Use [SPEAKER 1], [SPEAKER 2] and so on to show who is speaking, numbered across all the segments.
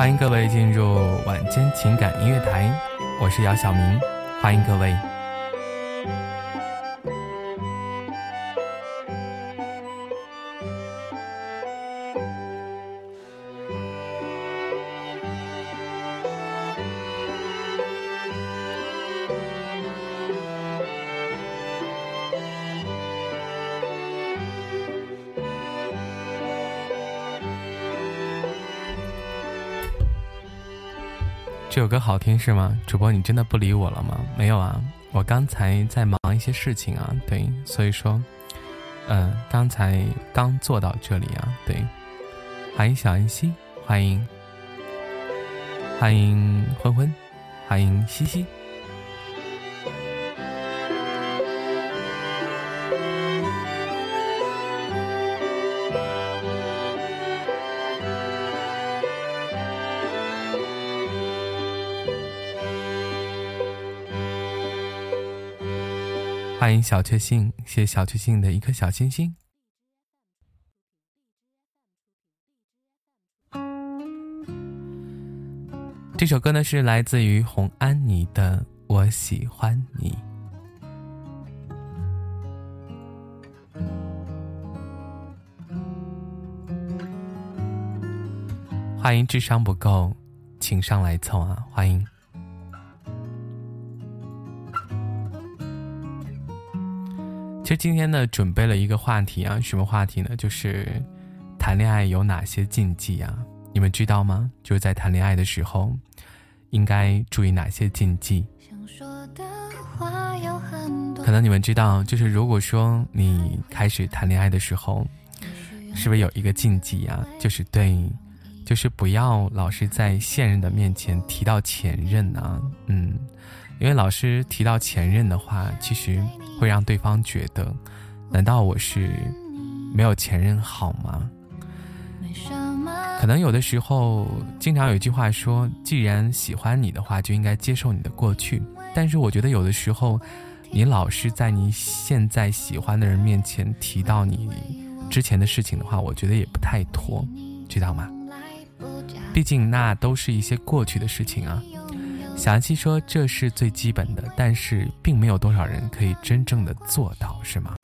[SPEAKER 1] 欢迎各位进入晚间情感音乐台，我是姚晓明，欢迎各位。这首歌好听是吗？主播，你真的不理我了吗？没有啊，我刚才在忙一些事情啊，对，所以说，嗯，刚才刚坐到这里啊，对，欢迎小恩熙，欢迎，欢迎昏昏，欢迎西西。小确幸，谢谢小确幸的一颗小星星。这首歌呢是来自于红安妮的《我喜欢你》。欢迎智商不够，请上来凑啊！欢迎。其实今天呢，准备了一个话题啊，什么话题呢？就是谈恋爱有哪些禁忌啊？你们知道吗？就是在谈恋爱的时候，应该注意哪些禁忌？可能你们知道，就是如果说你开始谈恋爱的时候，是不是有一个禁忌啊？就是对，就是不要老是在现任的面前提到前任啊，嗯。因为老师提到前任的话，其实会让对方觉得，难道我是没有前任好吗？可能有的时候，经常有一句话说，既然喜欢你的话，就应该接受你的过去。但是我觉得有的时候，你老是在你现在喜欢的人面前提到你之前的事情的话，我觉得也不太妥，知道吗？毕竟那都是一些过去的事情啊。小安七说：“这是最基本的，但是并没有多少人可以真正的做到，是吗？”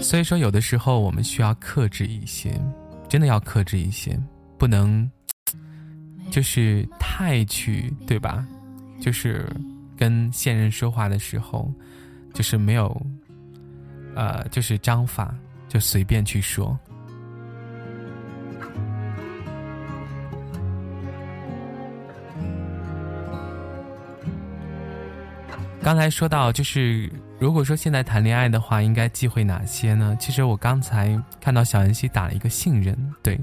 [SPEAKER 1] 所以说，有的时候我们需要克制一些，真的要克制一些，不能就是太去，对吧？就是跟现任说话的时候，就是没有，呃，就是章法，就随便去说。刚才说到，就是如果说现在谈恋爱的话，应该忌讳哪些呢？其实我刚才看到小恩熙打了一个信任，对，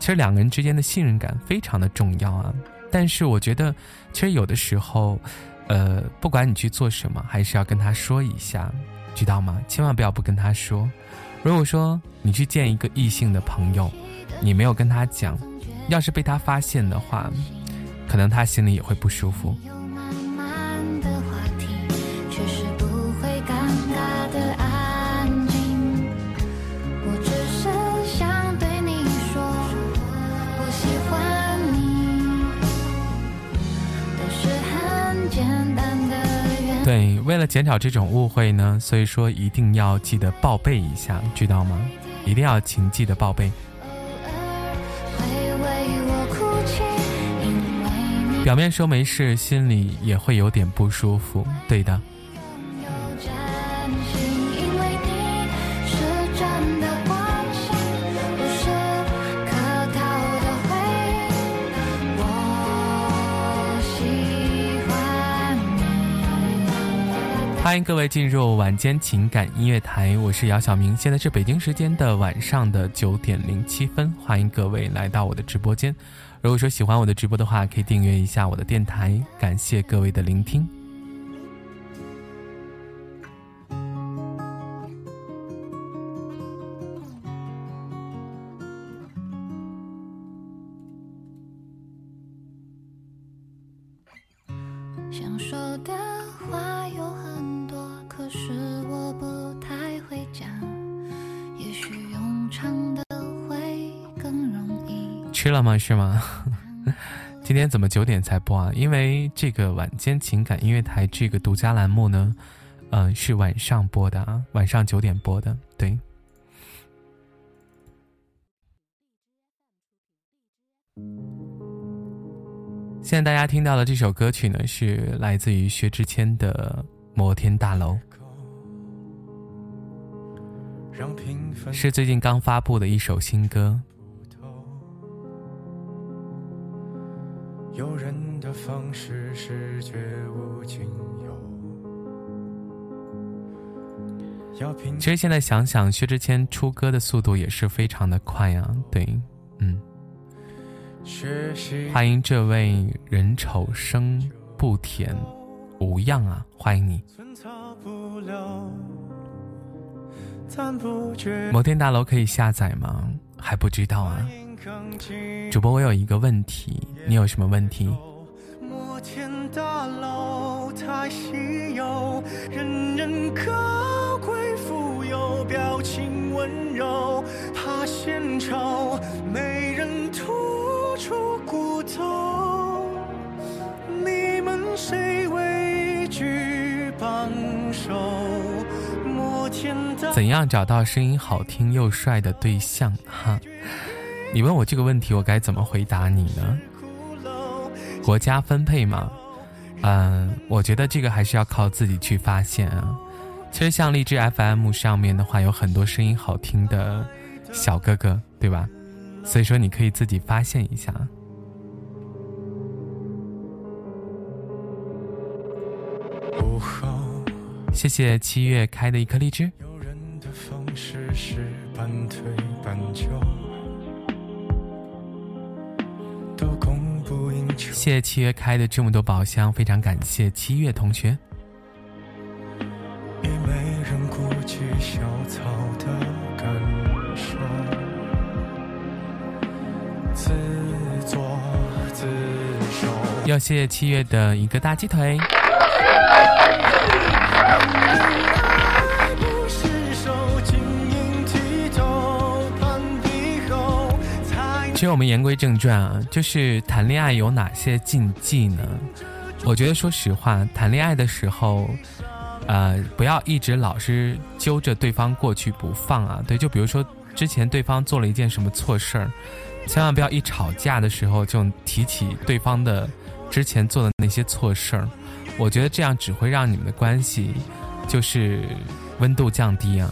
[SPEAKER 1] 其实两个人之间的信任感非常的重要啊。但是我觉得，其实有的时候，呃，不管你去做什么，还是要跟他说一下，知道吗？千万不要不跟他说。如果说你去见一个异性的朋友，你没有跟他讲，要是被他发现的话，可能他心里也会不舒服。对，为了减少这种误会呢，所以说一定要记得报备一下，知道吗？一定要请记得报备。表面说没事，心里也会有点不舒服。对的。欢迎各位进入晚间情感音乐台，我是姚晓明，现在是北京时间的晚上的九点零七分，欢迎各位来到我的直播间。如果说喜欢我的直播的话，可以订阅一下我的电台，感谢各位的聆听。吗？是吗？今天怎么九点才播啊？因为这个晚间情感音乐台这个独家栏目呢，嗯，是晚上播的啊，晚上九点播的。对。现在大家听到的这首歌曲呢，是来自于薛之谦的《摩天大楼》，是最近刚发布的一首新歌。有人的方式是绝无仅有。其实现在想想，薛之谦出歌的速度也是非常的快啊。对，嗯。欢迎这位人丑声不甜无恙啊，欢迎你。摩天大楼可以下载吗？还不知道啊。主播，我有一个问题，你有什么问题？摩天大楼太稀有，人人高贵富有，表情温柔，怕献丑，没人吐出骨头。你们谁畏惧帮手？摩天大怎样找到声音好听又帅的对象？哈。你问我这个问题，我该怎么回答你呢？国家分配吗，嗯，我觉得这个还是要靠自己去发现啊。其实像荔枝 FM 上面的话，有很多声音好听的小哥哥，对吧？所以说你可以自己发现一下。谢谢七月开的一颗荔枝。谢谢谢七月开的这么多宝箱，非常感谢七月同学。要谢谢七月的一个大鸡腿。其实我们言归正传啊，就是谈恋爱有哪些禁忌呢？我觉得说实话，谈恋爱的时候，呃，不要一直老是揪着对方过去不放啊。对，就比如说之前对方做了一件什么错事儿，千万不要一吵架的时候就提起对方的之前做的那些错事儿。我觉得这样只会让你们的关系就是温度降低啊。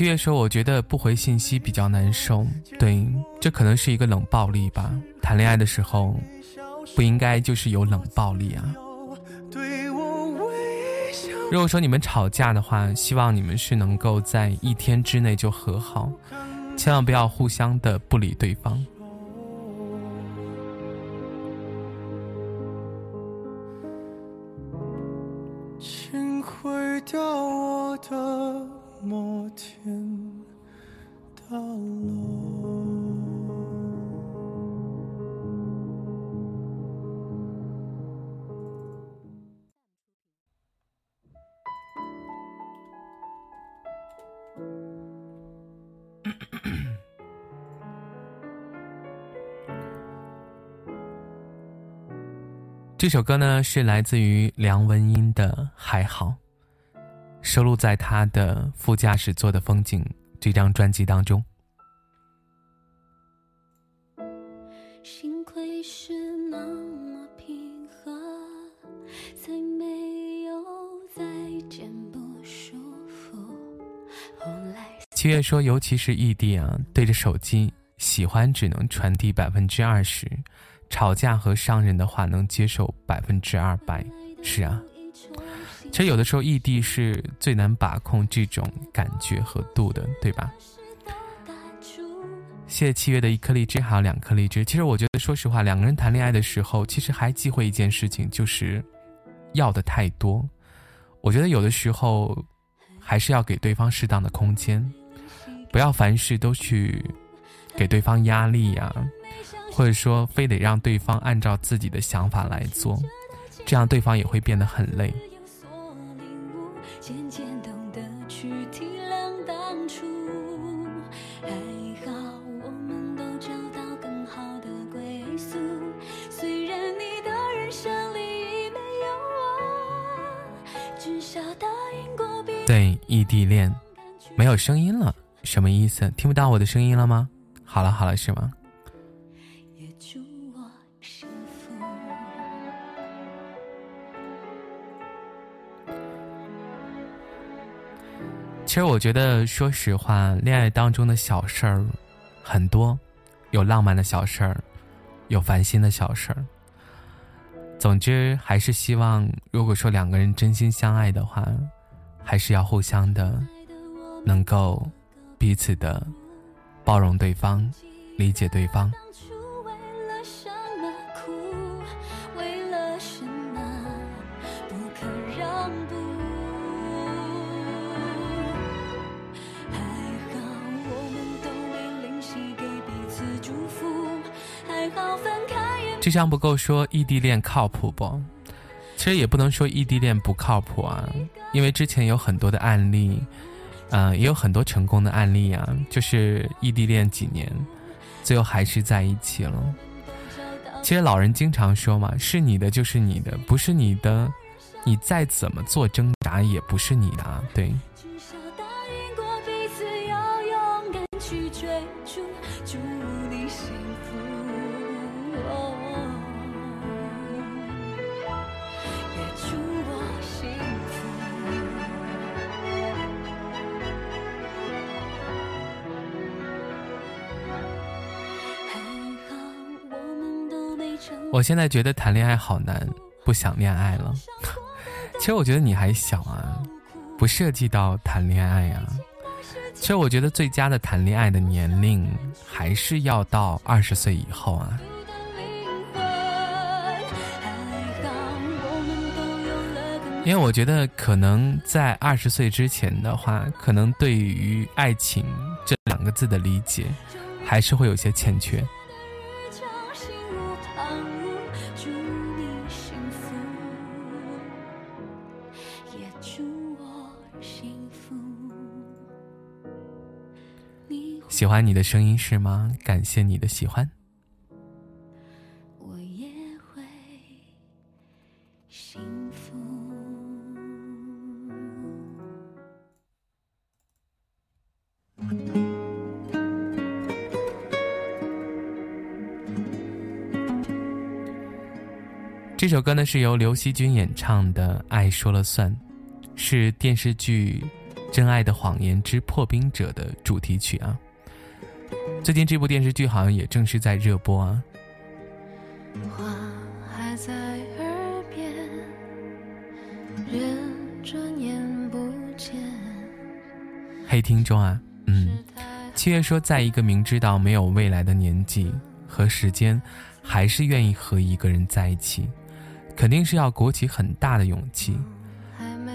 [SPEAKER 1] 七月说：“我觉得不回信息比较难受，对，这可能是一个冷暴力吧。谈恋爱的时候，不应该就是有冷暴力啊。如果说你们吵架的话，希望你们是能够在一天之内就和好，千万不要互相的不理对方。”请回到我的。摩天大楼。这首歌呢，是来自于梁文音的《还好》。收录在他的副驾驶座的风景这张专辑当中。幸亏是那么平和，才没有再见不舒服。后来七月说，尤其是异地啊，对着手机，喜欢只能传递百分之二十，吵架和伤人的话能接受百分之二百。是啊。其实有的时候异地是最难把控这种感觉和度的，对吧？谢谢七月的一颗荔枝，还有两颗荔枝。其实我觉得，说实话，两个人谈恋爱的时候，其实还忌讳一件事情，就是要的太多。我觉得有的时候还是要给对方适当的空间，不要凡事都去给对方压力呀，或者说非得让对方按照自己的想法来做，这样对方也会变得很累。
[SPEAKER 2] 渐渐懂得去体谅当初。还好我们都找到更好的归宿。虽然你的人生里已没有我。至少答应过别。
[SPEAKER 1] 对，异地恋。没有声音了，什么意思？听不到我的声音了吗？好了好了，是吗？其实我觉得，说实话，恋爱当中的小事儿很多，有浪漫的小事儿，有烦心的小事儿。总之，还是希望，如果说两个人真心相爱的话。还是要互相的，能够彼此的包容对方，理解对方。这样不够说异地恋靠谱不？其实也不能说异地恋不靠谱啊，因为之前有很多的案例，嗯，也有很多成功的案例啊，就是异地恋几年，最后还是在一起了。其实老人经常说嘛，是你的就是你的，不是你的，你再怎么做挣扎也不是你的啊，对。我现在觉得谈恋爱好难，不想恋爱了。其实我觉得你还小啊，不涉及到谈恋爱啊。其实我觉得最佳的谈恋爱的年龄还是要到二十岁以后啊。因为我觉得可能在二十岁之前的话，可能对于爱情这两个字的理解，还是会有些欠缺。喜欢你的声音是吗？感谢你的喜欢。这首歌呢是由刘惜君演唱的《爱说了算》，是电视剧《真爱的谎言之破冰者》的主题曲啊。最近这部电视剧好像也正是在热播啊。话还在耳边，人转眼不见。嘿，听众啊，嗯，七月说，在一个明知道没有未来的年纪和时间，还是愿意和一个人在一起，肯定是要鼓起很大的勇气。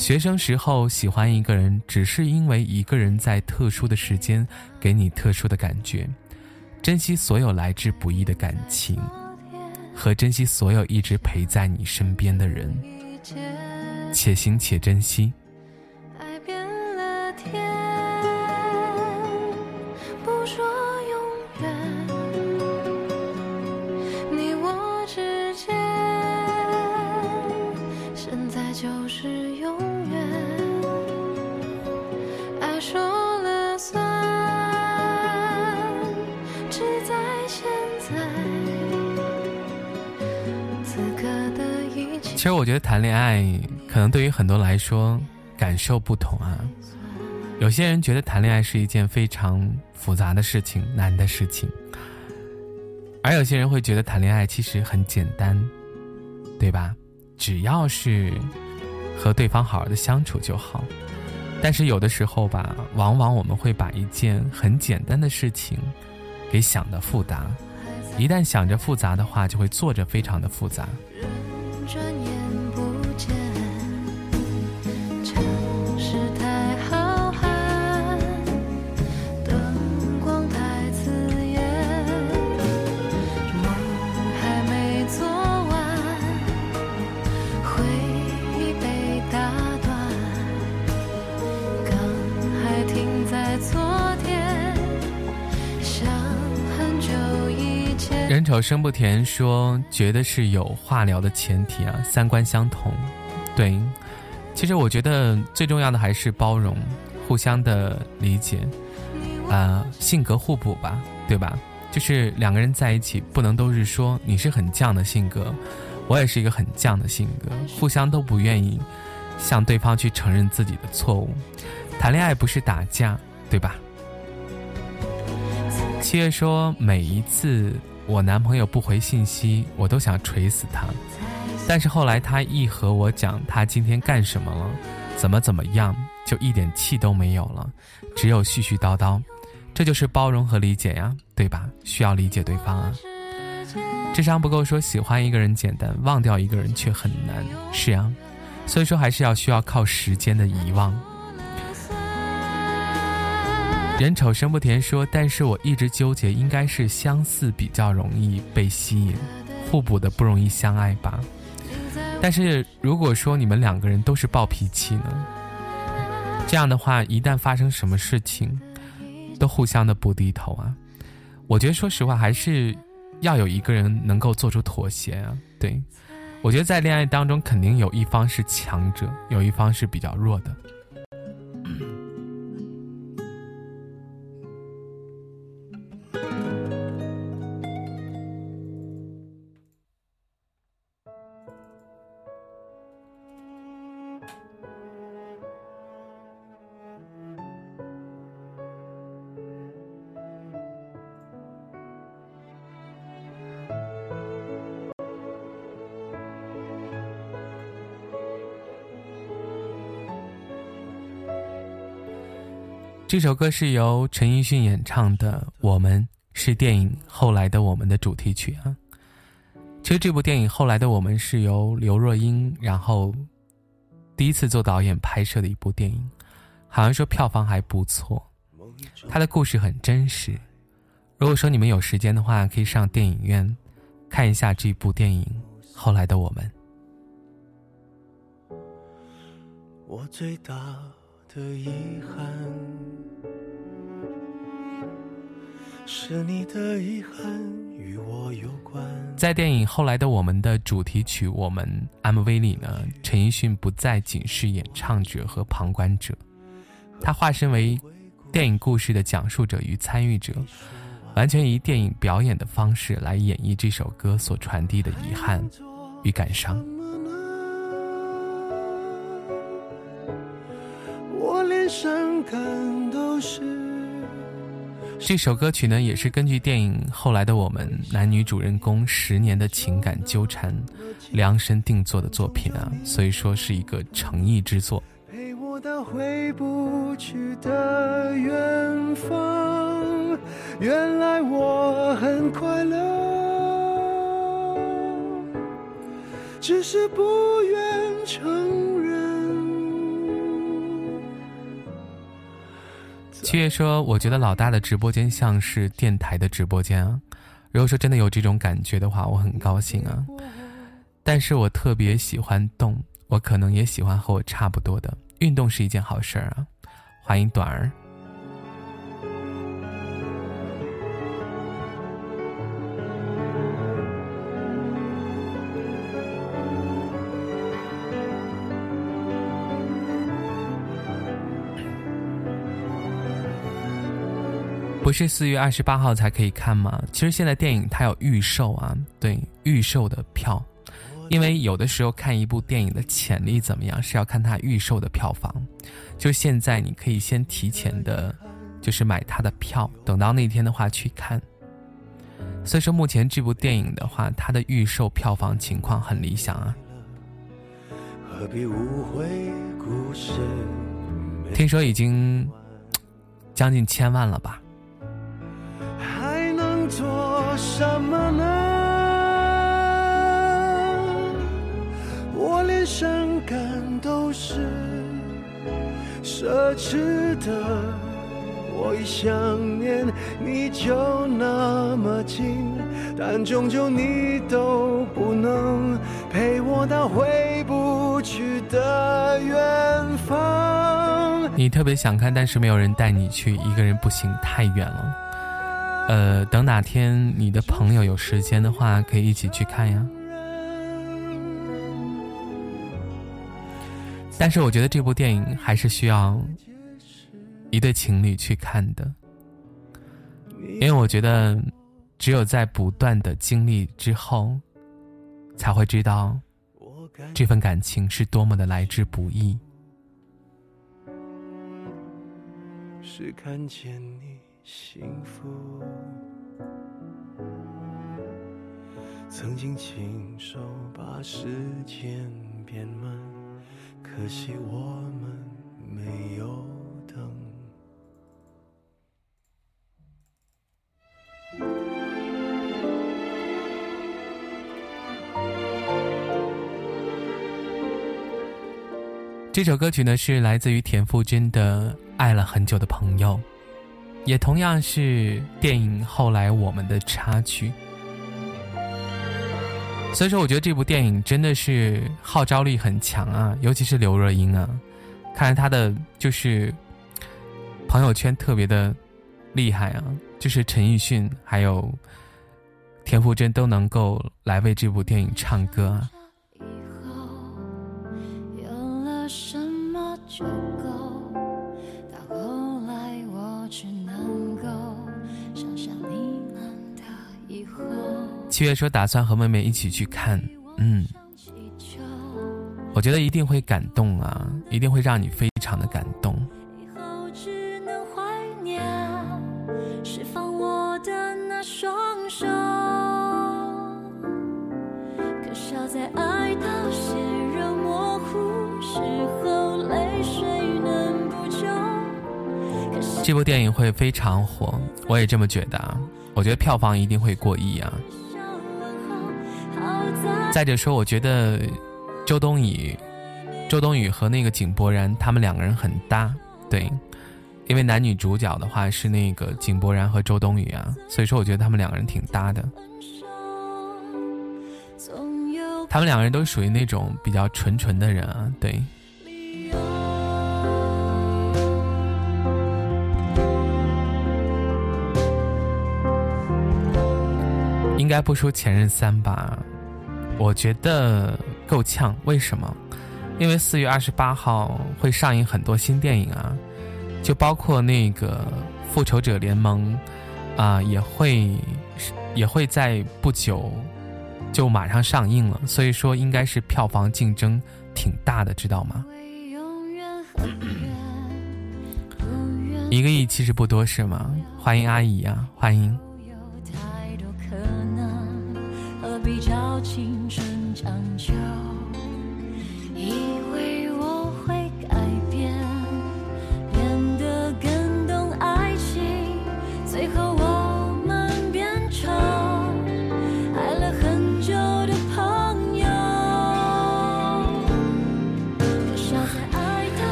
[SPEAKER 1] 学生时候喜欢一个人，只是因为一个人在特殊的时间给你特殊的感觉，珍惜所有来之不易的感情，和珍惜所有一直陪在你身边的人，且行且珍惜。恋爱可能对于很多来说感受不同啊。有些人觉得谈恋爱是一件非常复杂的事情、难的事情，而有些人会觉得谈恋爱其实很简单，对吧？只要是和对方好好的相处就好。但是有的时候吧，往往我们会把一件很简单的事情给想的复杂，一旦想着复杂的话，就会做着非常的复杂。人丑声不甜说，觉得是有话聊的前提啊，三观相同。对，其实我觉得最重要的还是包容，互相的理解，啊，性格互补吧，对吧？就是两个人在一起，不能都是说你是很犟的性格，我也是一个很犟的性格，互相都不愿意向对方去承认自己的错误。谈恋爱不是打架，对吧？七月说，每一次我男朋友不回信息，我都想锤死他。但是后来他一和我讲他今天干什么了，怎么怎么样，就一点气都没有了，只有絮絮叨叨。这就是包容和理解呀，对吧？需要理解对方啊。智商不够说喜欢一个人简单，忘掉一个人却很难。是啊，所以说还是要需要靠时间的遗忘。人丑声不甜说，但是我一直纠结，应该是相似比较容易被吸引，互补的不容易相爱吧。但是如果说你们两个人都是暴脾气呢，这样的话，一旦发生什么事情，都互相的不低头啊。我觉得说实话，还是要有一个人能够做出妥协啊。对，我觉得在恋爱当中，肯定有一方是强者，有一方是比较弱的。这首歌是由陈奕迅演唱的，《我们》是电影《后来的我们》的主题曲啊。其实这部电影《后来的我们》是由刘若英，然后第一次做导演拍摄的一部电影，好像说票房还不错。它的故事很真实。如果说你们有时间的话，可以上电影院看一下这部电影《后来的我们》。我最大的遗憾，是你的遗憾与我有关。在电影《后来的我们》的主题曲《我们》MV 里呢，陈奕迅不再仅是演唱者和旁观者，他化身为电影故事的讲述者与参与者，完全以电影表演的方式来演绎这首歌所传递的遗憾与感伤。伤感都是。这首歌曲呢，也是根据电影《后来的我们》男女主人公十年的情感纠缠量身定做的作品啊，所以说是一个诚意之作。陪我到回不去的远方，原来我很快乐，只是不愿承认。七月说：“我觉得老大的直播间像是电台的直播间啊。如果说真的有这种感觉的话，我很高兴啊。但是我特别喜欢动，我可能也喜欢和我差不多的运动是一件好事儿啊。欢迎短儿。”不是四月二十八号才可以看吗？其实现在电影它有预售啊，对预售的票，因为有的时候看一部电影的潜力怎么样是要看它预售的票房。就现在你可以先提前的，就是买它的票，等到那天的话去看。所以说目前这部电影的话，它的预售票房情况很理想啊。听说已经将近千万了吧？做什么呢？我连伤感都是奢侈的。我一想念你就那么近，但终究你都不能陪我到回不去的远方。你特别想看，但是没有人带你去，一个人不行，太远了。呃，等哪天你的朋友有时间的话，可以一起去看呀。但是我觉得这部电影还是需要一对情侣去看的，因为我觉得只有在不断的经历之后，才会知道这份感情是多么的来之不易。是看见你幸福，曾经亲手把时间变慢。可惜我们没有等。这首歌曲呢，是来自于田馥甄的《爱了很久的朋友》，也同样是电影《后来我们》的插曲。所以说，我觉得这部电影真的是号召力很强啊，尤其是刘若英啊，看来她的就是朋友圈特别的厉害啊，就是陈奕迅还有田馥甄都能够来为这部电影唱歌啊。以后有了什么就七月说打算和妹妹一起去看，嗯，我觉得一定会感动啊，一定会让你非常的感动。这部电影会非常火，我也这么觉得啊，我觉得票房一定会过亿啊。再者说，我觉得周冬雨、周冬雨和那个井柏然他们两个人很搭，对，因为男女主角的话是那个井柏然和周冬雨啊，所以说我觉得他们两个人挺搭的。他们两个人都属于那种比较纯纯的人啊，对。应该不说《前任三》吧。我觉得够呛，为什么？因为四月二十八号会上映很多新电影啊，就包括那个《复仇者联盟》，啊，也会也会在不久就马上上映了，所以说应该是票房竞争挺大的，知道吗？一个亿其实不多是吗？欢迎阿姨啊，欢迎。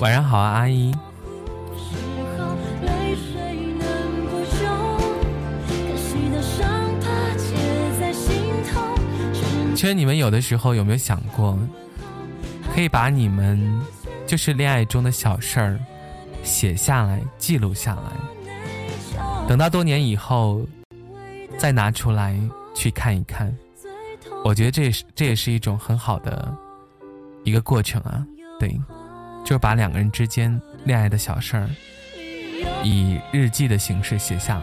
[SPEAKER 1] 晚上好啊，阿姨。其实你们有的时候有没有想过，可以把你们就是恋爱中的小事儿写下来、记录下来，等到多年以后再拿出来去看一看。我觉得这也是这也是一种很好的一个过程啊，对。就把两个人之间恋爱的小事儿，以日记的形式写下来。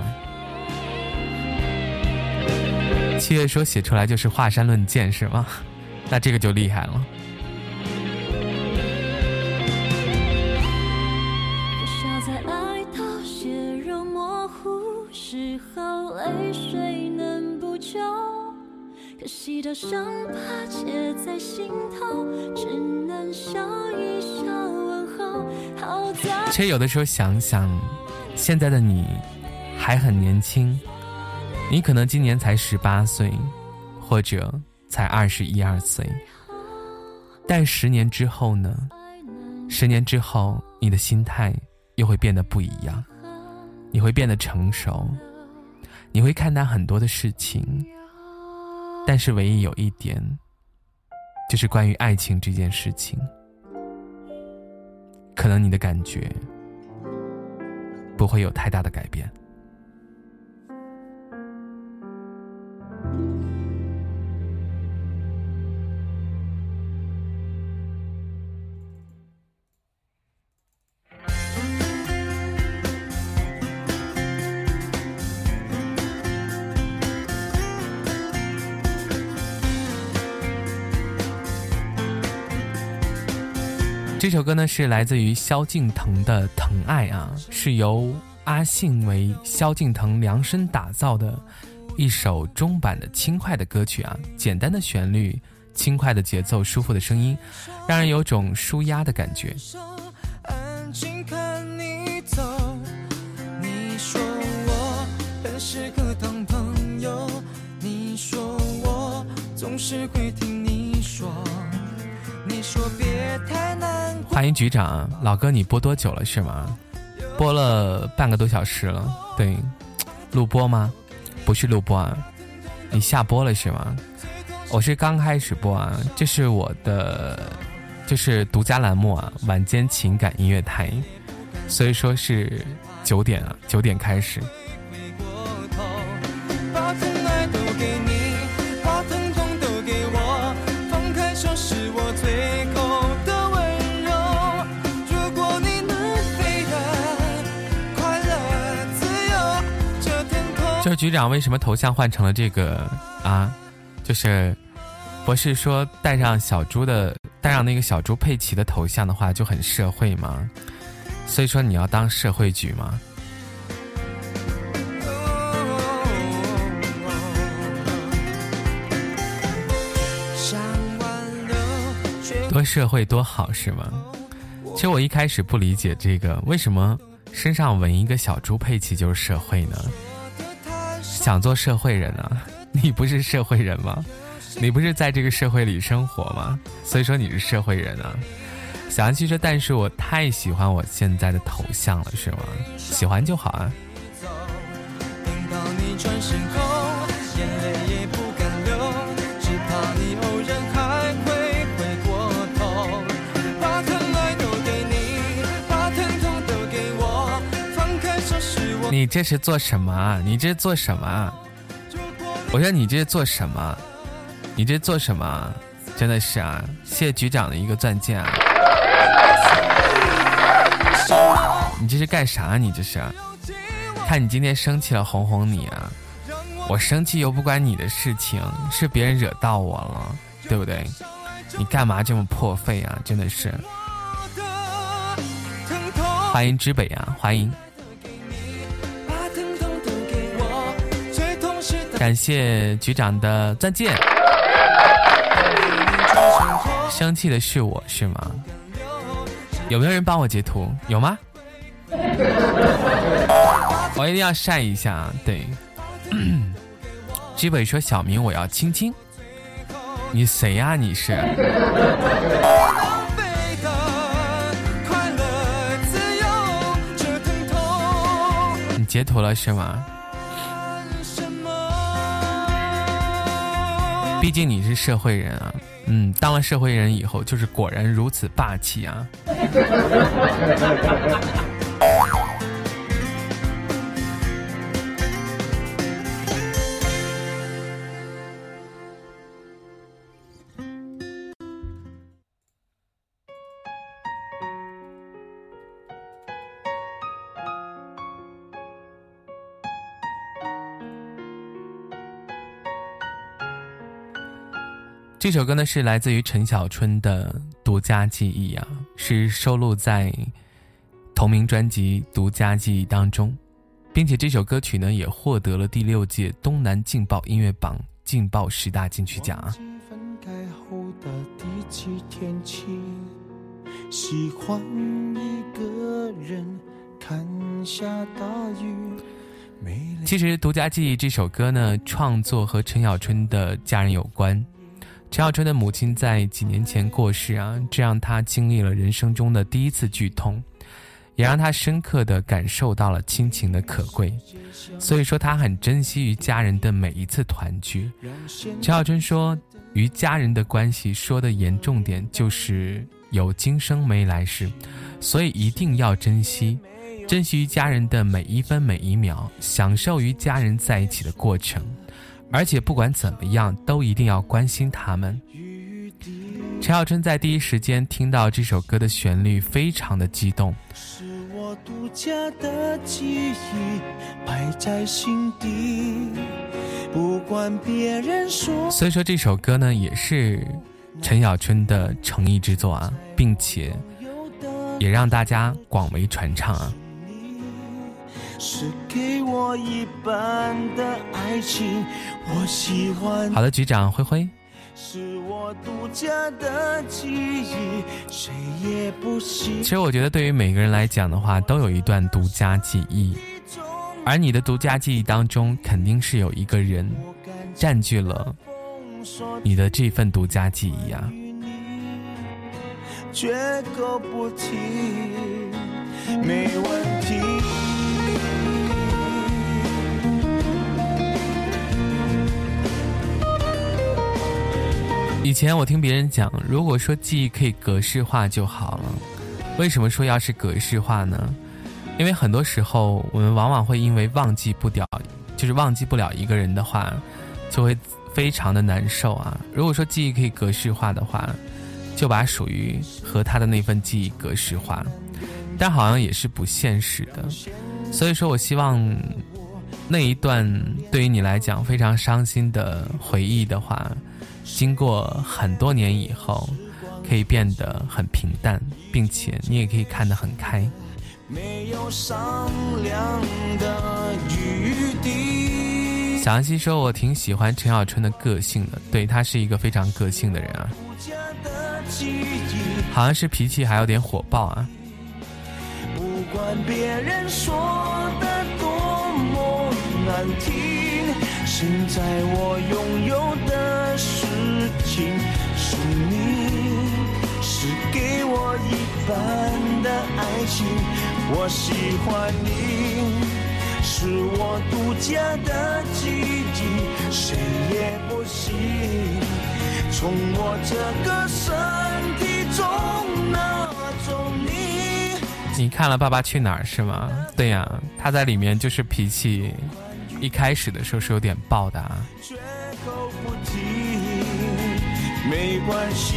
[SPEAKER 1] 七月说写出来就是华山论剑是吗？那这个就厉害了。泪水可惜的伤疤结在心头，只能笑一笑问候。其实有的时候想想，现在的你还很年轻，你可能今年才十八岁，或者才二十一二岁。但十年之后呢？十年之后，你的心态又会变得不一样，你会变得成熟，你会看待很多的事情。但是唯一有一点，就是关于爱情这件事情，可能你的感觉不会有太大的改变。这首歌呢是来自于萧敬腾的《疼爱》啊，是由阿信为萧敬腾量身打造的一首中版的轻快的歌曲啊，简单的旋律，轻快的节奏，舒服的声音，让人有种舒压的感觉。
[SPEAKER 3] 你
[SPEAKER 2] 说
[SPEAKER 3] 我很适
[SPEAKER 2] 合
[SPEAKER 3] 当
[SPEAKER 2] 朋友，
[SPEAKER 3] 你说我总是会
[SPEAKER 2] 听
[SPEAKER 3] 你
[SPEAKER 2] 说
[SPEAKER 1] 欢迎局长，老哥，你播多久了是吗？播了半个多小时了。对，录播吗？不是录播啊，你下播了是吗？我是刚开始播啊，这是我的，就是独家栏目啊，晚间情感音乐台，所以说是九点啊，九点开始。局长为什么头像换成了这个啊？就是博士说带上小猪的，带上那个小猪佩奇的头像的话就很社会吗。所以说你要当社会局吗？多社会多好是吗？其实我一开始不理解这个，为什么身上纹一个小猪佩奇就是社会呢？想做社会人啊？你不是社会人吗？你不是在这个社会里生活吗？所以说你是社会人啊。小安汽车，但是我太喜欢我现在的头像了，是吗？喜欢就好啊。你这是做什么？你这是做什么？我说你这是做什么？你这是做什么？真的是啊！谢局长的一个钻戒啊！你这是干啥？你这是？看你今天生气了，哄哄你啊！我生气又不关你的事情，是别人惹到我了，对不对？你干嘛这么破费啊？真的是！欢迎之北啊！欢迎！感谢局长的钻戒。生气的是我是吗？有没有人帮我截图？有吗？我一定要晒一下。对，基本说小明我要亲亲。你谁呀？你是？你截图了是吗？毕竟你是社会人啊，嗯，当了社会人以后，就是果然如此霸气啊。这首歌呢是来自于陈小春的独家记忆啊，是收录在同名专辑《独家记忆》当中，并且这首歌曲呢也获得了第六届东南劲爆音乐榜劲爆十大金曲奖啊。其实《独家记忆》这首歌呢，创作和陈小春的家人有关。陈小春的母亲在几年前过世啊，这让他经历了人生中的第一次剧痛，也让他深刻的感受到了亲情的可贵。所以说，他很珍惜与家人的每一次团聚。陈小春说：“与家人的关系，说的严重点就是有今生没来世，所以一定要珍惜，珍惜与家人的每一分每一秒，享受与家人在一起的过程。”而且不管怎么样，都一定要关心他们。陈小春在第一时间听到这首歌的旋律，非常的激动。所以说这首歌呢，也是陈小春的诚意之作啊，并且也让大家广为传唱啊。好的，局长灰灰。是我独家的记忆，谁也不其实我觉得，对于每个人来讲的话，都有一段独家记忆，而你的独家记忆当中，肯定是有一个人占据了你的这份独家记忆啊。没问题。以前我听别人讲，如果说记忆可以格式化就好了。为什么说要是格式化呢？因为很多时候我们往往会因为忘记不掉，就是忘记不了一个人的话，就会非常的难受啊。如果说记忆可以格式化的话，就把属于和他的那份记忆格式化，但好像也是不现实的。所以说我希望那一段对于你来讲非常伤心的回忆的话。经过很多年以后，可以变得很平淡，并且你也可以看得很开。没有商量的余地小安西说：“我挺喜欢陈小春的个性的，对他是一个非常个性的人啊，好像是脾气还有点火爆啊。”不管别人说的多么难听，现在我拥有的事。情是你，是给我一半的爱情。我喜欢你，是我独家的记忆，谁也不行从我这个身体中拿走你。你看了《爸爸去哪儿》是吗？对呀，他在里面就是脾气，一开始的时候是有点爆的啊。没关系。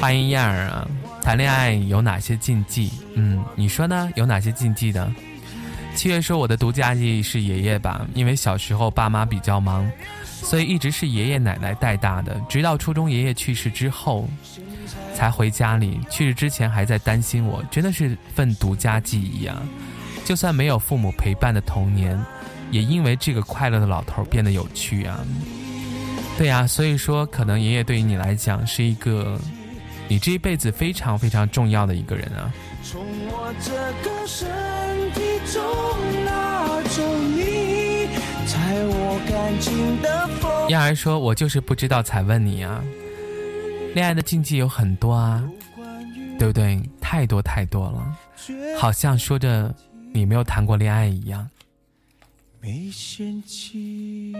[SPEAKER 1] 欢迎燕儿啊！谈恋爱有哪些禁忌？嗯，你说呢？有哪些禁忌的？七月说我的独家记忆是爷爷吧，因为小时候爸妈比较忙，所以一直是爷爷奶奶带大的。直到初中爷爷去世之后，才回家里。去世之前还在担心我，真的是份独家记忆啊！就算没有父母陪伴的童年，也因为这个快乐的老头变得有趣啊！对呀，所以说，可能爷爷对于你来讲是一个，你这一辈子非常非常重要的一个人啊。
[SPEAKER 3] 从我这个身体中拿走你，在我感情的风
[SPEAKER 1] 燕儿说：“我就是不知道才问你啊，恋爱的禁忌有很多啊，对不对？太多太多了，好像说着你没有谈过恋爱一样。”没嫌弃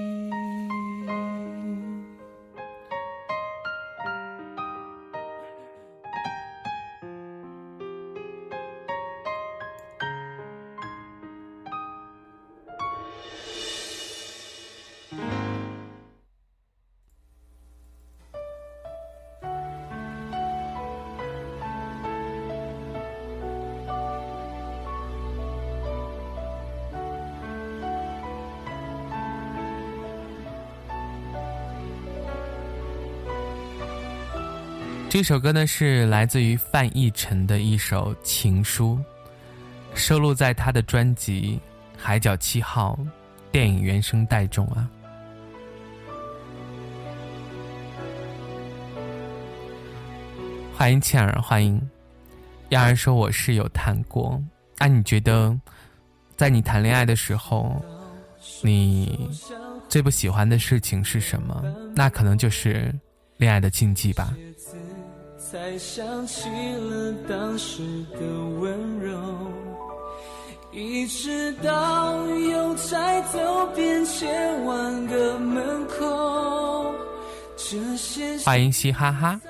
[SPEAKER 1] 这首歌呢是来自于范逸臣的一首情书，收录在他的专辑《海角七号》电影原声带中啊。欢迎倩儿，欢迎。亚儿说我是有谈过，那你觉得，在你谈恋爱的时候，你最不喜欢的事情是什么？那可能就是恋爱的禁忌吧。才想起了当时的温柔，一直到又再走遍千万个门口，这些欢迎嘻哈哈。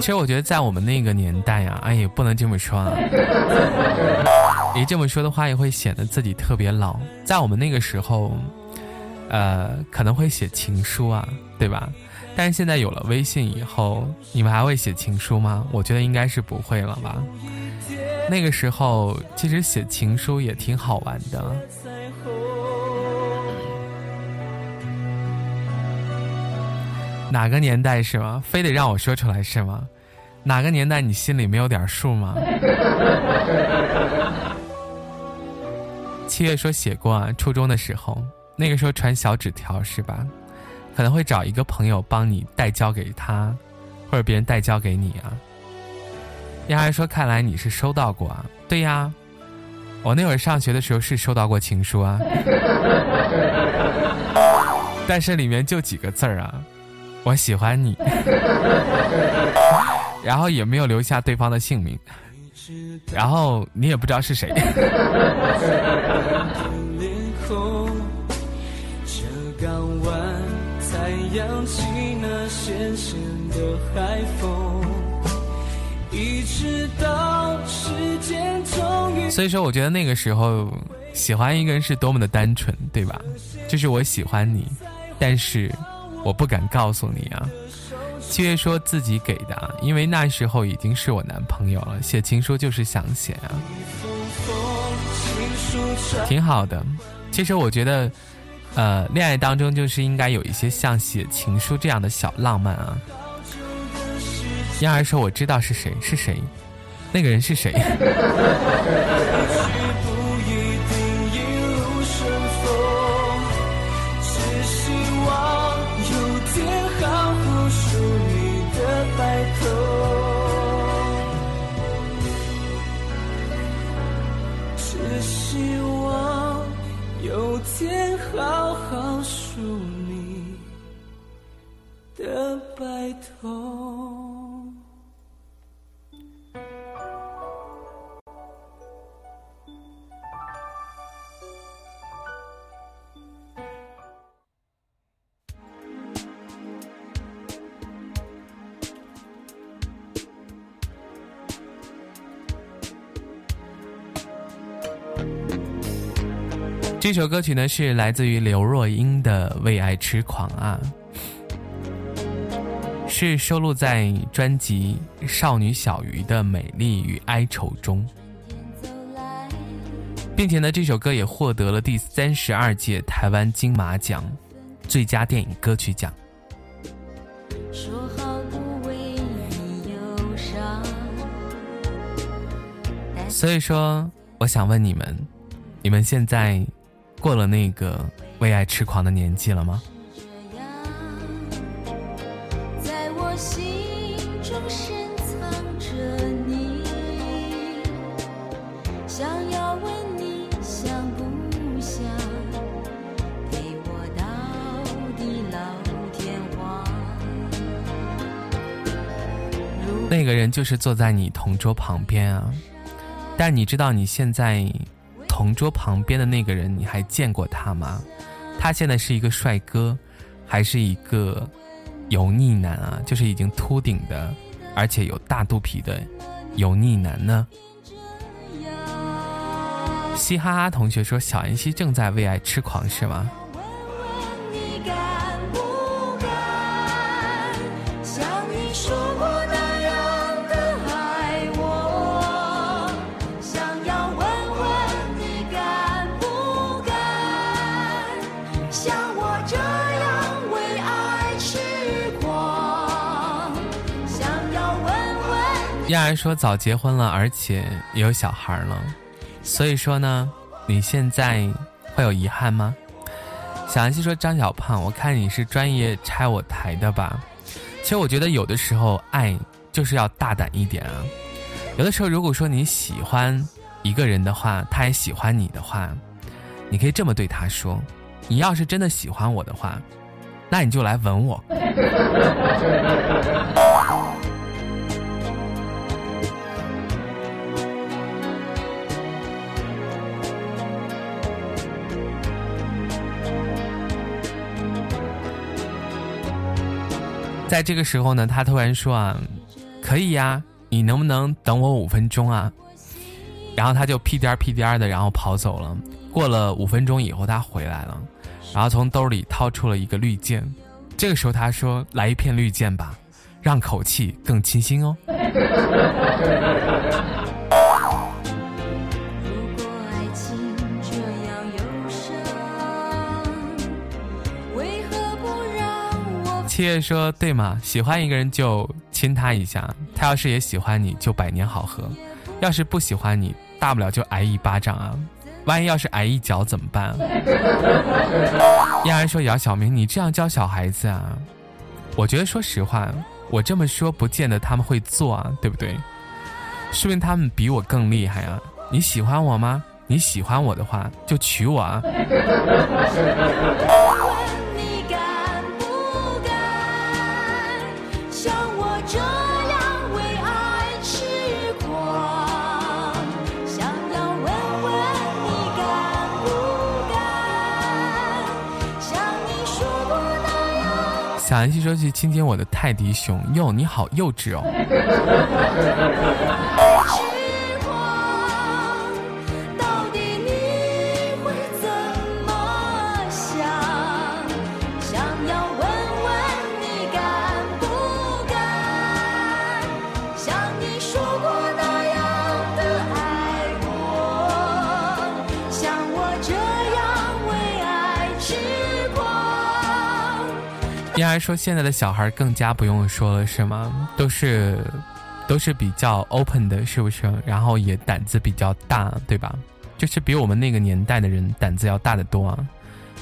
[SPEAKER 1] 其实我觉得，在我们那个年代呀，哎，也不能这么说啊。一这么说的话，也会显得自己特别老。在我们那个时候，呃，可能会写情书啊，对吧？但是现在有了微信以后，你们还会写情书吗？我觉得应该是不会了吧。那个时候，其实写情书也挺好玩的。哪个年代是吗？非得让我说出来是吗？哪个年代你心里没有点数吗？七月说写过啊，初中的时候，那个时候传小纸条是吧？可能会找一个朋友帮你代交给他，或者别人代交给你啊。丫丫说，看来你是收到过啊？对呀，我那会儿上学的时候是收到过情书啊，但是里面就几个字儿啊，我喜欢你，然后也没有留下对方的姓名，然后你也不知道是谁。所以说，我觉得那个时候喜欢一个人是多么的单纯，对吧？就是我喜欢你，但是我不敢告诉你啊。七月说自己给的，因为那时候已经是我男朋友了，写情书就是想写啊，挺好的。其实我觉得，呃，恋爱当中就是应该有一些像写情书这样的小浪漫啊。燕儿说：“我知道是谁，是谁？那个人是谁？”首歌曲呢是来自于刘若英的《为爱痴狂》啊，是收录在专辑《少女小鱼的美丽与哀愁》中，并且呢这首歌也获得了第三十二届台湾金马奖最佳电影歌曲奖。所以说，我想问你们，你们现在？过了那个为爱痴狂的年纪了吗？那个人就是坐在你同桌旁边啊，但你知道你现在。同桌旁边的那个人，你还见过他吗？他现在是一个帅哥，还是一个油腻男啊？就是已经秃顶的，而且有大肚皮的油腻男呢？嘻哈哈同学说，小妍希正在为爱痴狂，是吗？然说早结婚了，而且也有小孩了，所以说呢，你现在会有遗憾吗？小安溪说张小胖，我看你是专业拆我台的吧？其实我觉得有的时候爱就是要大胆一点啊。有的时候如果说你喜欢一个人的话，他也喜欢你的话，你可以这么对他说：你要是真的喜欢我的话，那你就来吻我。在这个时候呢，他突然说啊，可以呀，你能不能等我五分钟啊？然后他就屁颠屁颠的，然后跑走了。过了五分钟以后，他回来了，然后从兜里掏出了一个绿箭。这个时候他说：“来一片绿箭吧，让口气更清新哦。” 七月说：“对嘛，喜欢一个人就亲他一下，他要是也喜欢你就百年好合；要是不喜欢你，大不了就挨一巴掌啊。万一要是挨一脚怎么办？” 依然说：“姚小明，你这样教小孩子啊？我觉得说实话，我这么说不见得他们会做啊，对不对？说明他们比我更厉害啊！你喜欢我吗？你喜欢我的话，就娶我啊！” 小安西说去亲亲我的泰迪熊，哟，你好幼稚哦。再说现在的小孩更加不用说了，是吗？都是，都是比较 open 的，是不是？然后也胆子比较大，对吧？就是比我们那个年代的人胆子要大得多啊。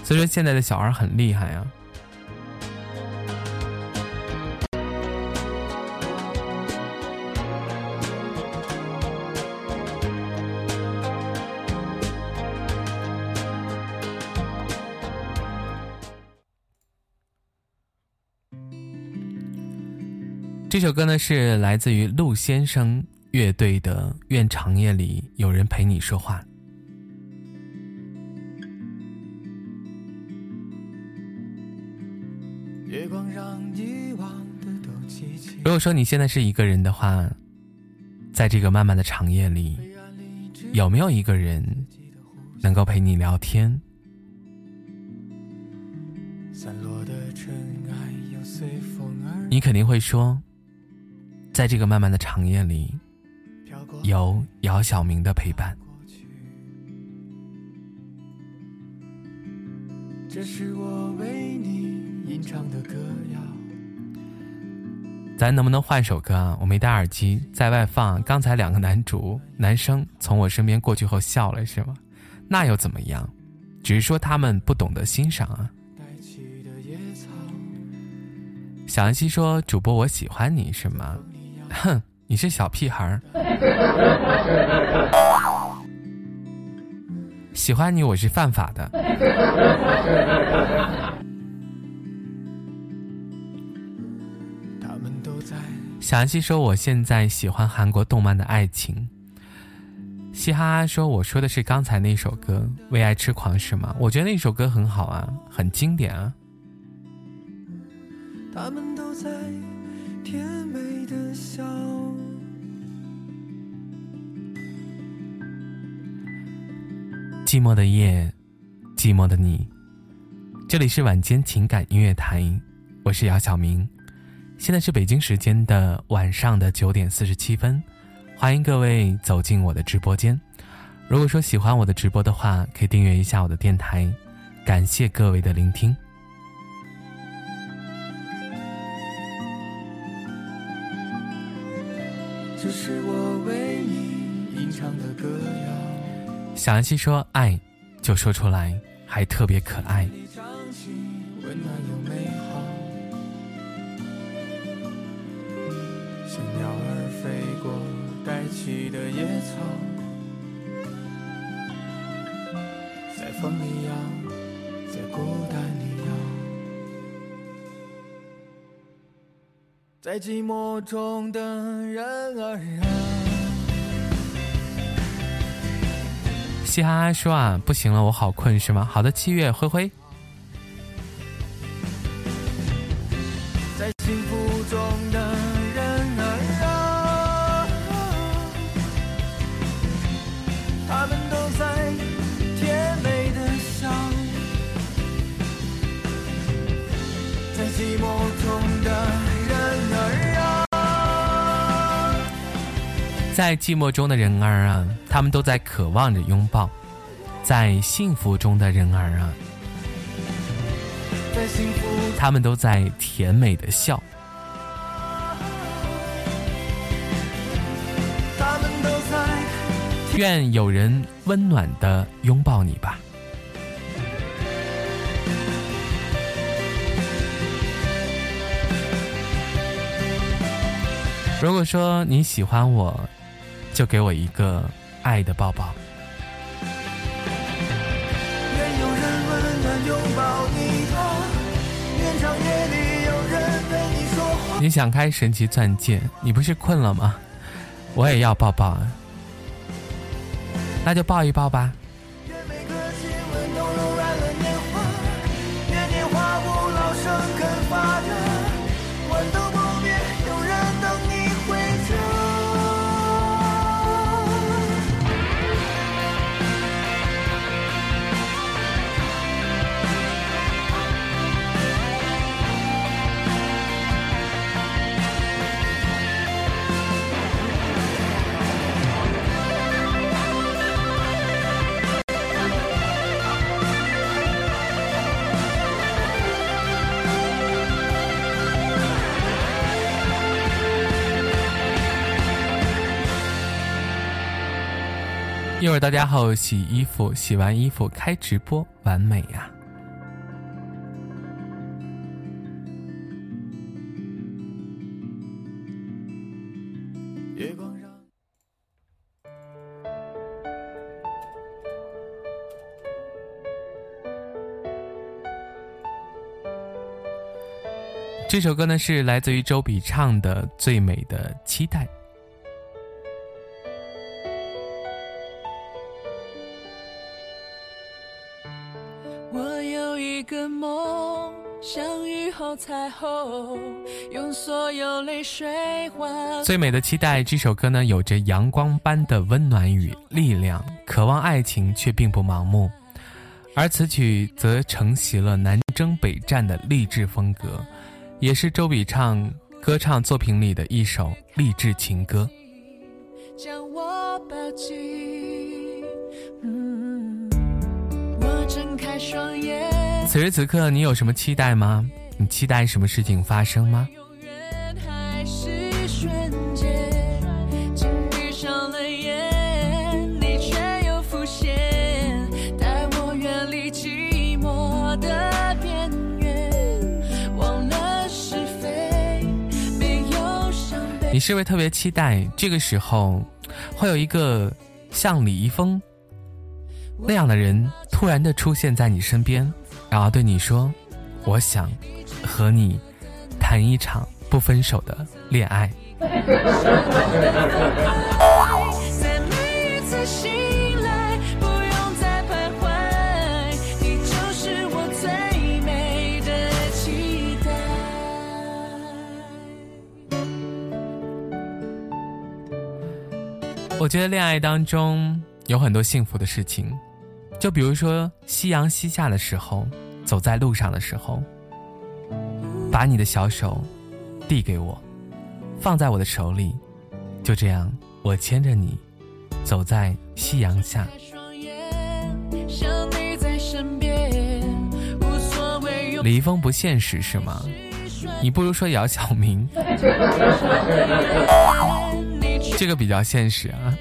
[SPEAKER 1] 所以说现在的小孩很厉害啊。歌呢是来自于陆先生乐队的《愿长夜里有人陪你说话》。如果说你现在是一个人的话，在这个漫漫的长夜里，有没有一个人能够陪你聊天？你肯定会说。在这个漫漫的长夜里，有姚晓明的陪伴。这是我为你吟唱的歌谣。咱能不能换首歌啊？我没戴耳机，在外放。刚才两个男主男生从我身边过去后笑了，是吗？那又怎么样？只是说他们不懂得欣赏啊。小安溪说：“主播，我喜欢你，是吗？”哼，你是小屁孩儿。喜欢你我是犯法的。小安西说我现在喜欢韩国动漫的爱情。嘻哈哈说我说的是刚才那首歌《为爱痴狂》是吗？我觉得那首歌很好啊，很经典啊。他们都在甜美的笑。寂寞的夜，寂寞的你。这里是晚间情感音乐台，我是姚晓明。现在是北京时间的晚上的九点四十七分，欢迎各位走进我的直播间。如果说喜欢我的直播的话，可以订阅一下我的电台。感谢各位的聆听。是我为你吟唱的歌谣。小安溪说：“爱，就说出来，还特别可爱。”温暖又美好。像鸟儿飞过带起的野草，在风在孤单里在寂寞中的人儿啊，嘻哈哈说啊，不行了，我好困，是吗？好的，七月灰灰。在寂寞中的人儿啊，他们都在渴望着拥抱；在幸福中的人儿啊，他们都在甜美的笑。愿有人温暖的拥抱你吧。如果说你喜欢我。就给我一个爱的抱抱。你想开神奇钻戒？你不是困了吗？我也要抱抱啊！那就抱一抱吧。会儿大家好，洗衣服，洗完衣服开直播，完美呀！月光上，这首歌呢是来自于周笔畅的《最美的期待》。彩虹，用所有泪水换。最美的期待这首歌呢，有着阳光般的温暖与力量，渴望爱情却并不盲目。而此曲则承袭了南征北战的励志风格，也是周笔畅歌唱作品里的一首励志情歌。将我抱紧，嗯我睁开双眼。此时此刻，你有什么期待吗？你期待什么事情发生吗？你是不是特别期待这个时候，会有一个像李易峰那样的人突然的出现在你身边，然后对你说：“我想。”和你谈一场不分手的恋爱。我觉得恋爱当中有很多幸福的事情，就比如说夕阳西下的时候，走在路上的时候。把你的小手递给我，放在我的手里，就这样，我牵着你走在夕阳下。李易峰不现实是吗？你不如说姚晓明，这个比较现实啊。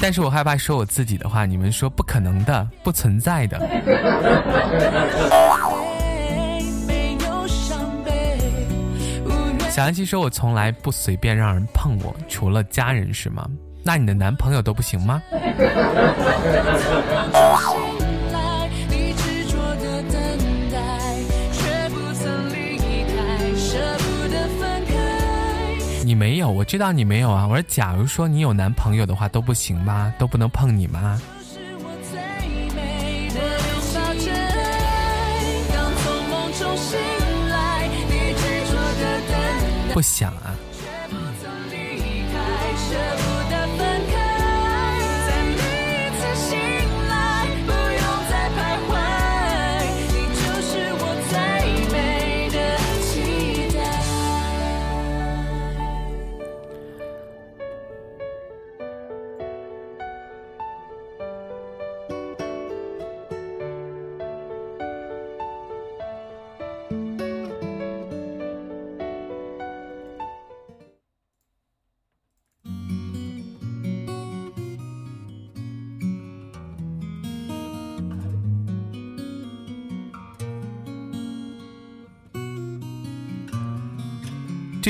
[SPEAKER 1] 但是我害怕说我自己的话，你们说不可能的，不存在的。小安琪说：“我从来不随便让人碰我，除了家人，是吗？那你的男朋友都不行吗？”你没有，我知道你没有啊。我说，假如说你有男朋友的话，都不行吗？都不能碰你吗？不想啊。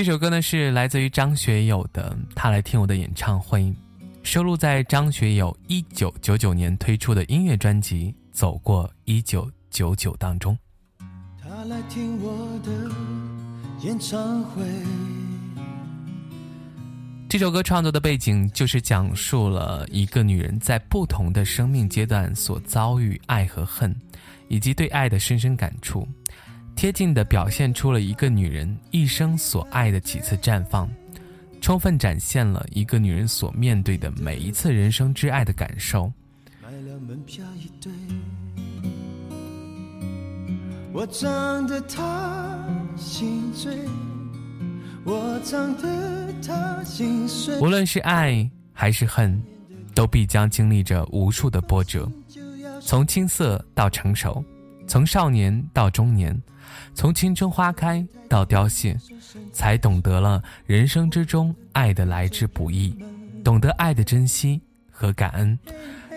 [SPEAKER 1] 这首歌呢是来自于张学友的《他来听我的演唱会》，收录在张学友一九九九年推出的音乐专辑《走过一九九九》当中。他来听我的演唱会。这首歌创作的背景就是讲述了一个女人在不同的生命阶段所遭遇爱和恨，以及对爱的深深感触。贴近地表现出了一个女人一生所爱的几次绽放，充分展现了一个女人所面对的每一次人生之爱的感受。买了门票一对，我唱得他心醉，我唱得他心碎。无论是爱还是恨，都必将经历着无数的波折，从青涩到成熟，从少年到中年。从青春花开到凋谢，才懂得了人生之中爱的来之不易，懂得爱的珍惜和感恩，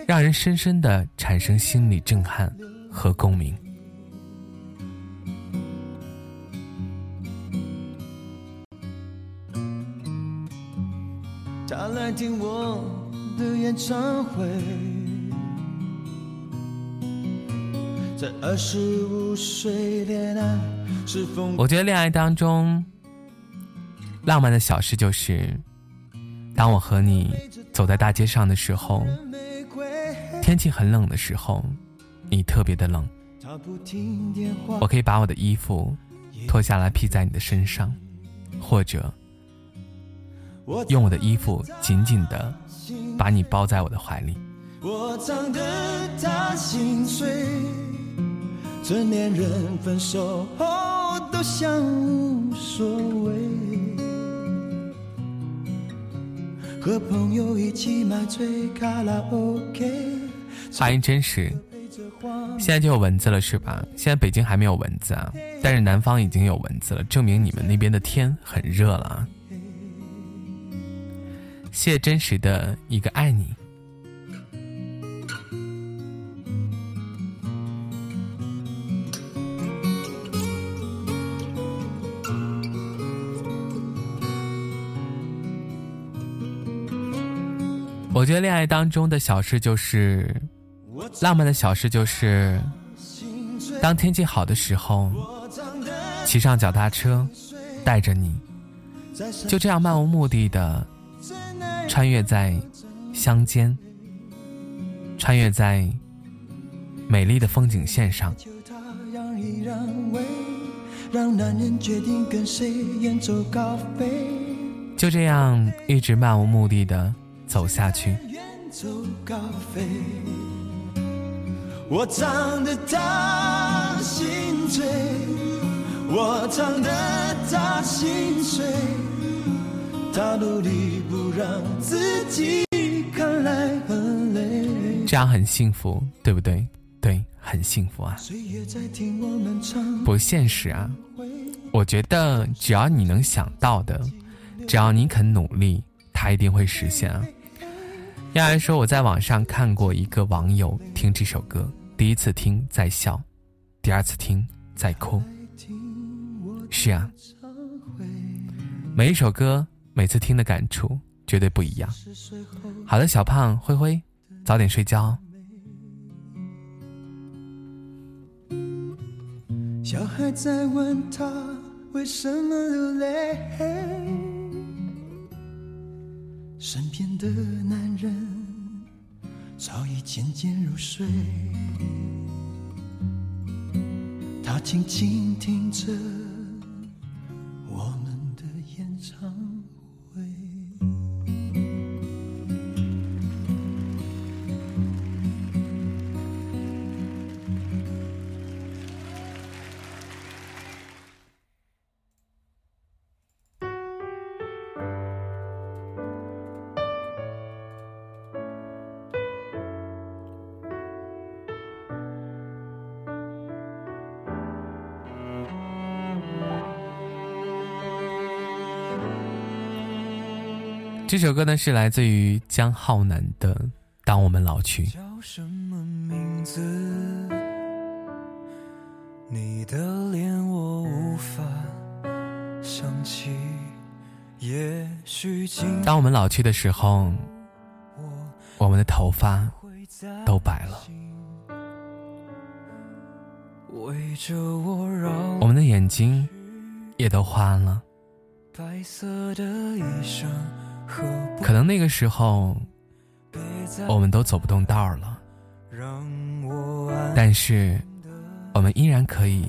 [SPEAKER 1] 让人深深的产生心理震撼和共鸣。他来听我的演唱会。二十五岁恋爱是我觉得恋爱当中浪漫的小事就是，当我和你走在大街上的时候，天气很冷的时候，你特别的冷，我可以把我的衣服脱下来披在你的身上，或者用我的衣服紧紧的把你包在我的怀里。我唱的他心碎。成年人分手后都像无所谓，和朋友一起买醉卡拉 OK。欢迎真实，现在就有蚊子了是吧？现在北京还没有蚊子啊，但是南方已经有蚊子了，证明你们那边的天很热了啊。谢真实的一个爱你。我觉得恋爱当中的小事就是，浪漫的小事就是，当天气好的时候，骑上脚踏车，带着你，就这样漫无目的的穿越在乡间，穿越在美丽的风景线上，就这样一直漫无目的的。走下去。我唱得他心醉，我唱得他心碎，他努力不让自己看来很累。这样很幸福，对不对？对，很幸福啊。不现实啊。我觉得只要你能想到的，只要你肯努力，他一定会实现啊。亚安说：“我在网上看过一个网友听这首歌，第一次听在笑，第二次听在哭。是啊，每一首歌每次听的感触绝对不一样。好的，小胖灰灰，早点睡觉。”小孩在问他为什么流泪。身边的男人早已渐渐入睡，他静静听着这首歌呢是来自于江浩南的《当我们老去》。叫什么名字？你的脸我无法想起。
[SPEAKER 3] 当我们老去的时候，我们的头发都白了，我们的眼睛也都花了。可能那个时候，我们都走不动道了，但是我们依然可以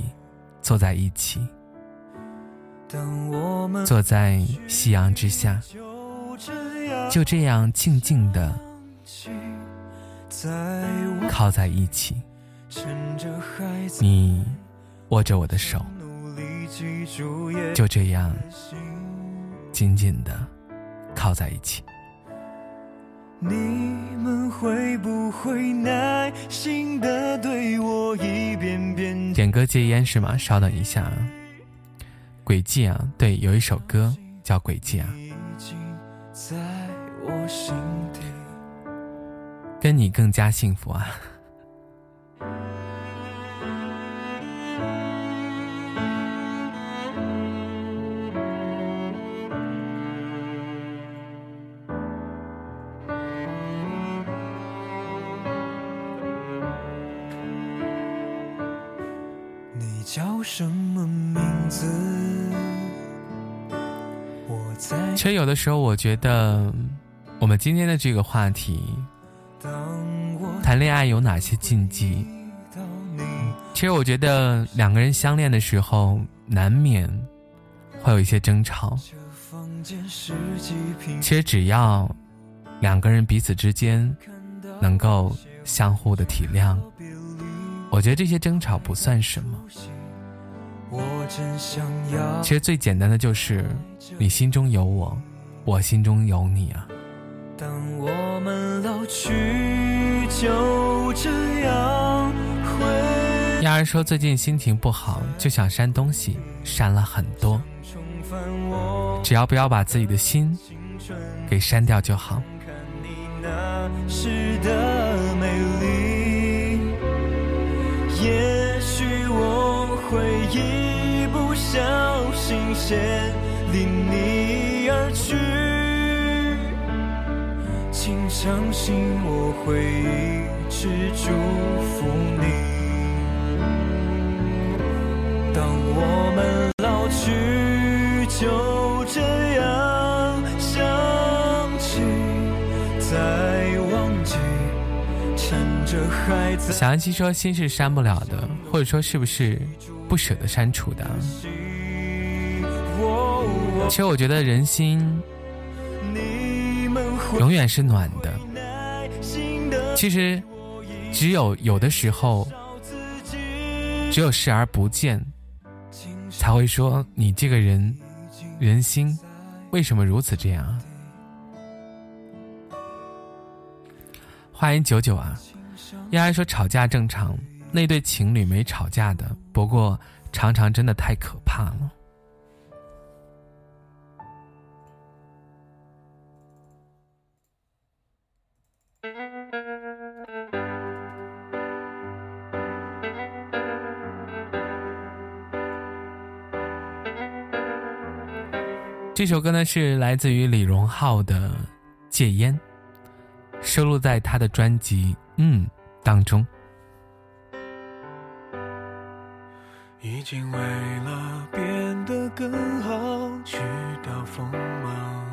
[SPEAKER 3] 坐在一起。坐在夕阳之下，就这样静静的靠在一起。你握着我的手，就这样紧紧的靠在一起。你们会不会耐心的对我一遍遍？点歌戒烟是吗？稍等一下。轨迹啊，对，有一首歌叫《轨迹》啊，跟你更加幸福啊。所以有的时候，我觉得我们今天的这个话题，谈恋爱有哪些禁忌？其实我觉得两个人相恋的时候，难免会有一些争吵。其实只要两个人彼此之间能够相互的体谅，我觉得这些争吵不算什么。其实最简单的就是，你心中有我，我心中有你啊。当我们老去，就这样回。丫儿说最近心情不好，就想删东西，删了很多。只要不要把自己的心给删掉就好。也许我会。小心线离你而去，请相信我会一直祝福你。当我们老去，就这样想起，再忘记，趁着还在。小安七说心是删不了的，或者说是不是不舍得删除的？其实我觉得人心永远是暖的。其实只有有的时候，只有视而不见，才会说你这个人人心为什么如此这样？欢迎九九啊！丫丫说吵架正常，那对情侣没吵架的，不过常常真的太可怕了。这首歌呢是来自于李荣浩的《戒烟》，收录在他的专辑《嗯》当中。经为了变得更好去掉锋芒，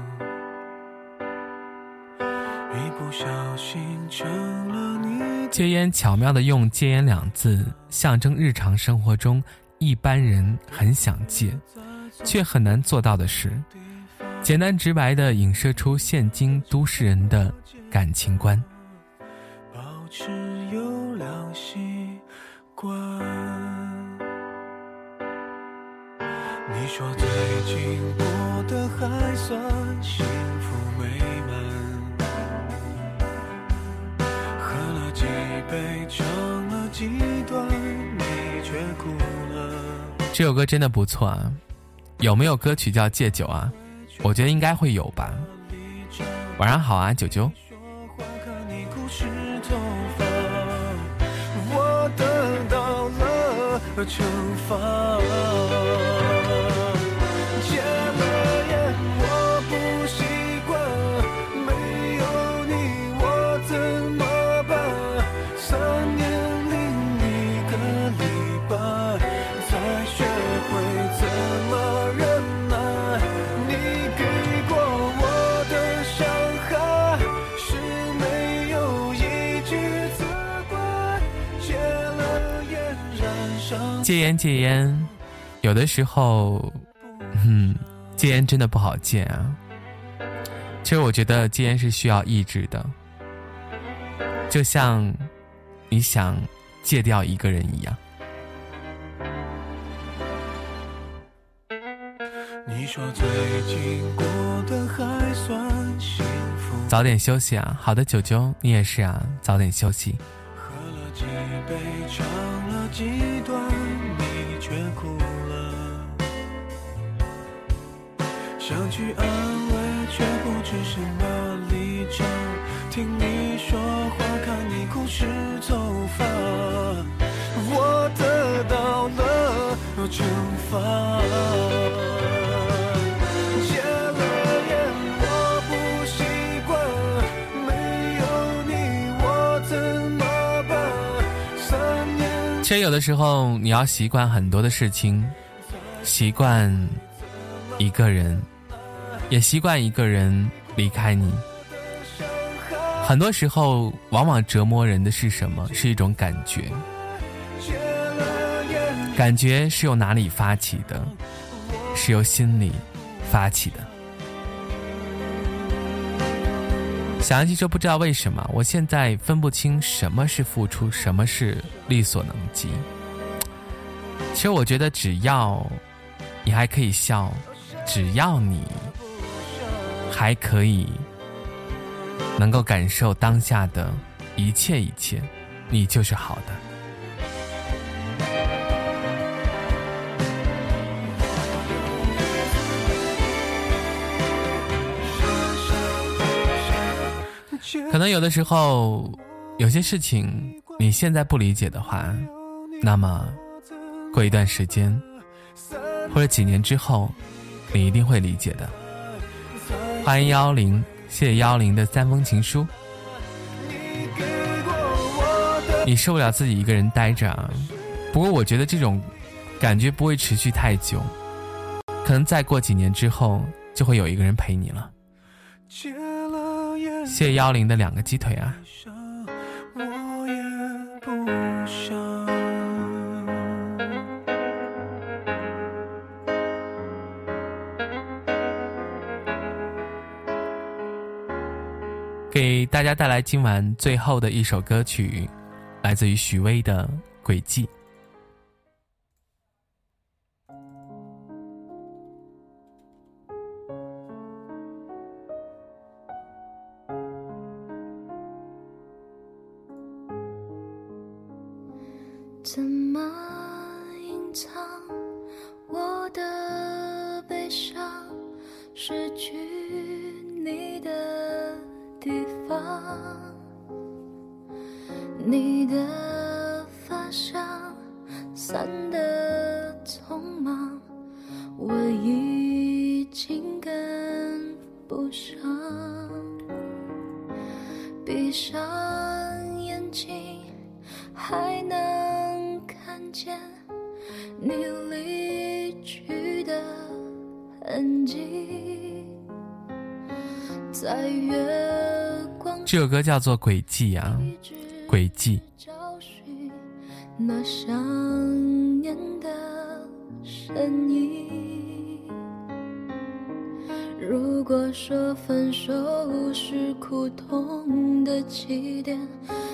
[SPEAKER 3] 一不小心成了你。戒烟巧妙的用“戒烟”两字，象征日常生活中一般人很想戒。却很难做到的事，简单直白的影射出现今都市人的感情观。保持优良习惯。你说最近过得还算幸福美满，喝了几杯，唱了几段，你却哭了。这首歌真的不错啊。有没有歌曲叫《戒酒》啊？我觉得应该会有吧。晚上好啊，九九。
[SPEAKER 1] 戒烟戒烟，有的时候，嗯，戒烟真的不好戒啊。其实我觉得戒烟是需要意志的，就像你想戒掉一个人一样。你说最近过得还算幸福。早点休息啊！好的，九九，你也是啊，早点休息。喝了几杯，唱去安慰，却不知什么立场。听你说话，看你哭湿头发，我得到了惩罚。其实有的时候，你要习惯很多的事情，习惯一个人，也习惯一个人离开你。很多时候，往往折磨人的是什么？是一种感觉，感觉是由哪里发起的？是由心里发起的。想起说不知道为什么，我现在分不清什么是付出，什么是力所能及。其实我觉得，只要你还可以笑，只要你还可以能够感受当下的一切一切，你就是好的。可能有的时候，有些事情你现在不理解的话，那么过一段时间或者几年之后，你一定会理解的。欢迎幺零，谢谢幺零的三封情书。你受不了自己一个人待着啊？不过我觉得这种感觉不会持续太久，可能再过几年之后，就会有一个人陪你了。谢幺零的两个鸡腿啊！给大家带来今晚最后的一首歌曲，来自于许巍的《轨迹》。叫做《轨迹》啊，《轨迹》。那想念的身影。如果说分手是苦痛的起点，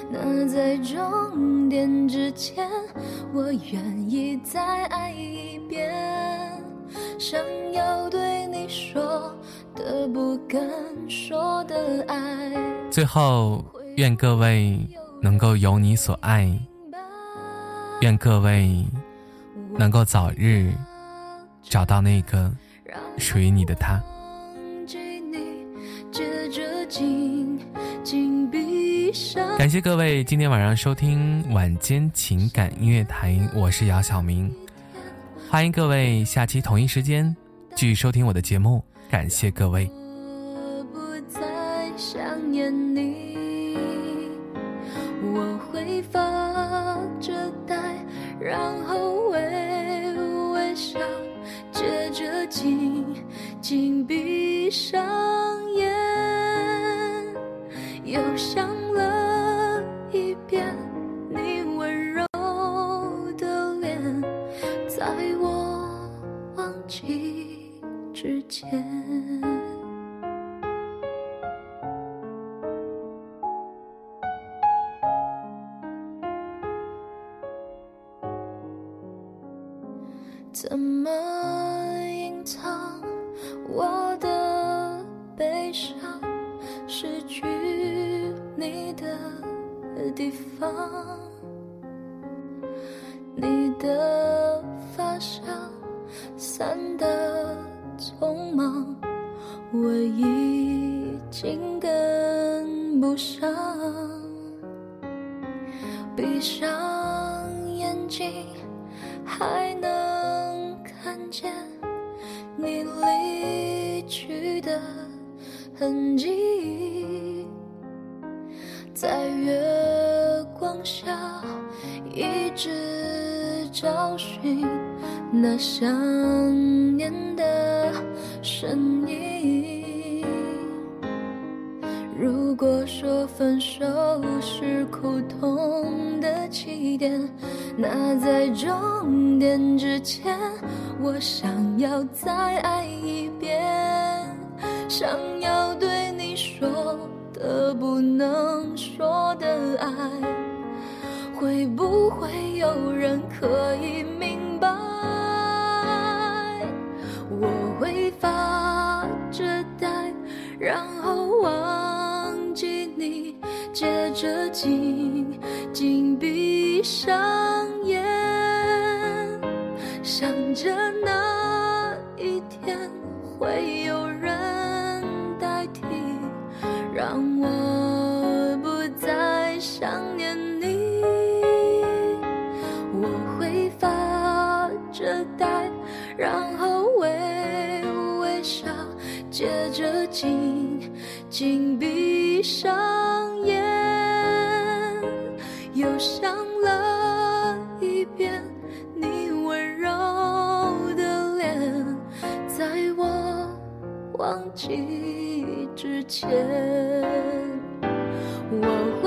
[SPEAKER 1] 那在终点之前，我愿意再爱一遍。想要对你说的不敢说的爱。最后，愿各位能够有你所爱。愿各位能够早日找到那个属于你的他。感谢各位今天晚上收听晚间情感音乐台，我是姚晓明。欢迎各位下期同一时间继续收听我的节目，感谢各位。发着呆，然后微微笑，接着紧紧闭上眼，又想了一遍你温柔的脸。
[SPEAKER 4] 在我忘记之前。地方，你的发香散得匆忙，我已经跟不上。闭上眼睛，还能看见你离去的痕迹，在月光下一直找寻那想念的身影。如果说分手是苦痛的起点，那在终点之前，我想要再爱一遍，想要对你说不会有人可以明白？我会发着呆，然后忘记你，接着紧紧闭上眼，想着紧紧闭上眼，又想了一遍你温柔的脸，在我忘记之前，我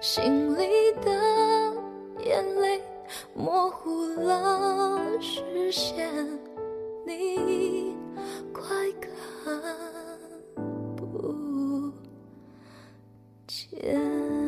[SPEAKER 4] 心里的眼泪模糊了视线你快看不见。